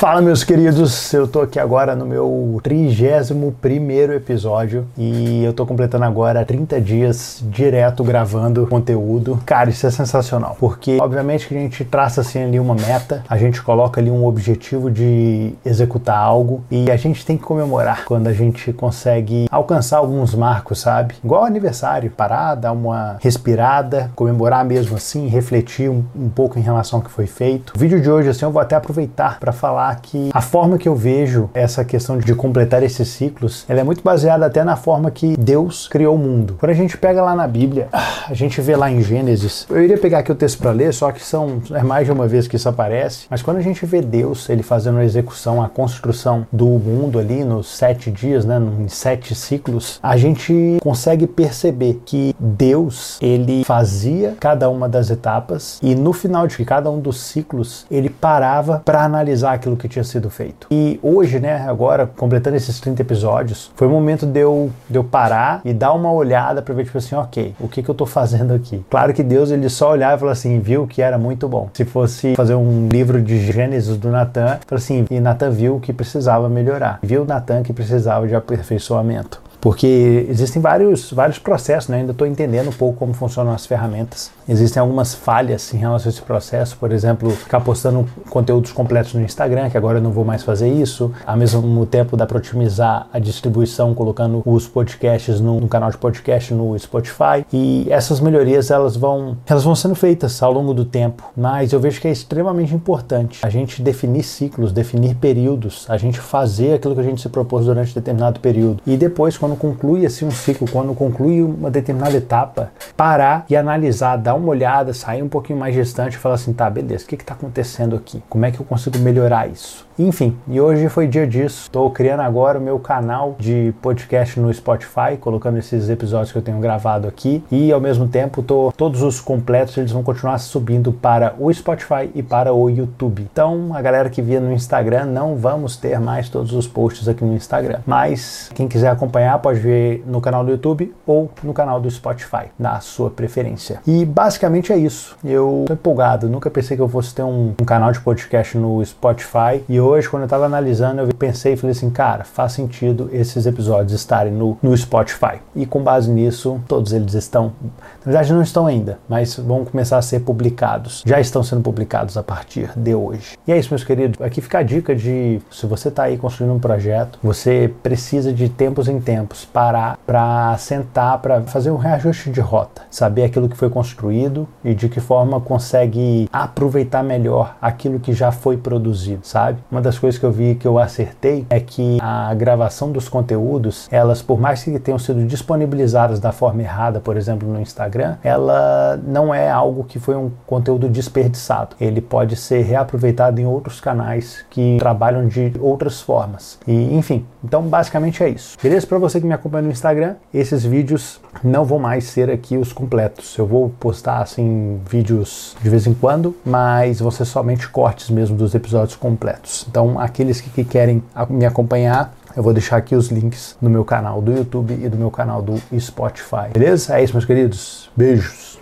Fala, meus queridos. Eu tô aqui agora no meu 31 episódio e eu tô completando agora 30 dias direto gravando conteúdo. Cara, isso é sensacional, porque obviamente que a gente traça assim ali uma meta, a gente coloca ali um objetivo de executar algo e a gente tem que comemorar quando a gente consegue alcançar alguns marcos, sabe? Igual aniversário, parar, dar uma respirada, comemorar mesmo assim, refletir um, um pouco em relação ao que foi feito. O vídeo de hoje assim eu vou até aproveitar para falar que a forma que eu vejo essa questão de completar esses ciclos, ela é muito baseada até na forma que Deus criou o mundo. Quando a gente pega lá na Bíblia, a gente vê lá em Gênesis, eu iria pegar aqui o texto para ler, só que são é mais de uma vez que isso aparece, mas quando a gente vê Deus, ele fazendo a execução, a construção do mundo ali nos sete dias, né, em sete ciclos, a gente consegue perceber que Deus, ele fazia cada uma das etapas e no final de cada um dos ciclos, ele parava para analisar aquilo que tinha sido feito. E hoje, né, agora, completando esses 30 episódios, foi o momento de eu, de eu parar e dar uma olhada para ver, tipo assim, ok, o que, que eu tô fazendo aqui? Claro que Deus, ele só olhava e falou assim, viu que era muito bom. Se fosse fazer um livro de Gênesis do Natan, falou assim, e Natan viu que precisava melhorar. Viu Natan que precisava de aperfeiçoamento porque existem vários, vários processos, né? ainda estou entendendo um pouco como funcionam as ferramentas. Existem algumas falhas em relação a esse processo, por exemplo, ficar postando conteúdos completos no Instagram, que agora eu não vou mais fazer isso. Ao mesmo tempo dá para otimizar a distribuição colocando os podcasts no, no, canal de podcast no Spotify. E essas melhorias elas vão, elas vão sendo feitas ao longo do tempo, mas eu vejo que é extremamente importante a gente definir ciclos, definir períodos, a gente fazer aquilo que a gente se propôs durante determinado período. E depois, quando quando conclui assim um ciclo, quando conclui uma determinada etapa, parar e analisar, dar uma olhada, sair um pouquinho mais distante e falar assim, tá, beleza, o que está acontecendo aqui? Como é que eu consigo melhorar isso? Enfim, e hoje foi dia disso. Estou criando agora o meu canal de podcast no Spotify, colocando esses episódios que eu tenho gravado aqui e ao mesmo tempo tô, todos os completos eles vão continuar subindo para o Spotify e para o YouTube. Então, a galera que via no Instagram, não vamos ter mais todos os posts aqui no Instagram. Mas quem quiser acompanhar pode ver no canal do YouTube ou no canal do Spotify, da sua preferência. E basicamente é isso. Eu tô empolgado, nunca pensei que eu fosse ter um, um canal de podcast no Spotify e hoje hoje, quando eu estava analisando, eu pensei e falei assim, cara, faz sentido esses episódios estarem no, no Spotify. E com base nisso, todos eles estão, na verdade não estão ainda, mas vão começar a ser publicados. Já estão sendo publicados a partir de hoje. E é isso, meus queridos. Aqui fica a dica de, se você está aí construindo um projeto, você precisa de tempos em tempos parar para sentar, para fazer um reajuste de rota, saber aquilo que foi construído e de que forma consegue aproveitar melhor aquilo que já foi produzido, sabe? Uma uma das coisas que eu vi que eu acertei é que a gravação dos conteúdos, elas, por mais que tenham sido disponibilizadas da forma errada, por exemplo, no Instagram, ela não é algo que foi um conteúdo desperdiçado. Ele pode ser reaproveitado em outros canais que trabalham de outras formas. E, enfim, então basicamente é isso. Beleza? Para você que me acompanha no Instagram, esses vídeos não vão mais ser aqui os completos. Eu vou postar assim vídeos de vez em quando, mas vão ser somente cortes mesmo dos episódios completos. Então, aqueles que, que querem me acompanhar, eu vou deixar aqui os links no meu canal do YouTube e do meu canal do Spotify. Beleza? É isso, meus queridos. Beijos.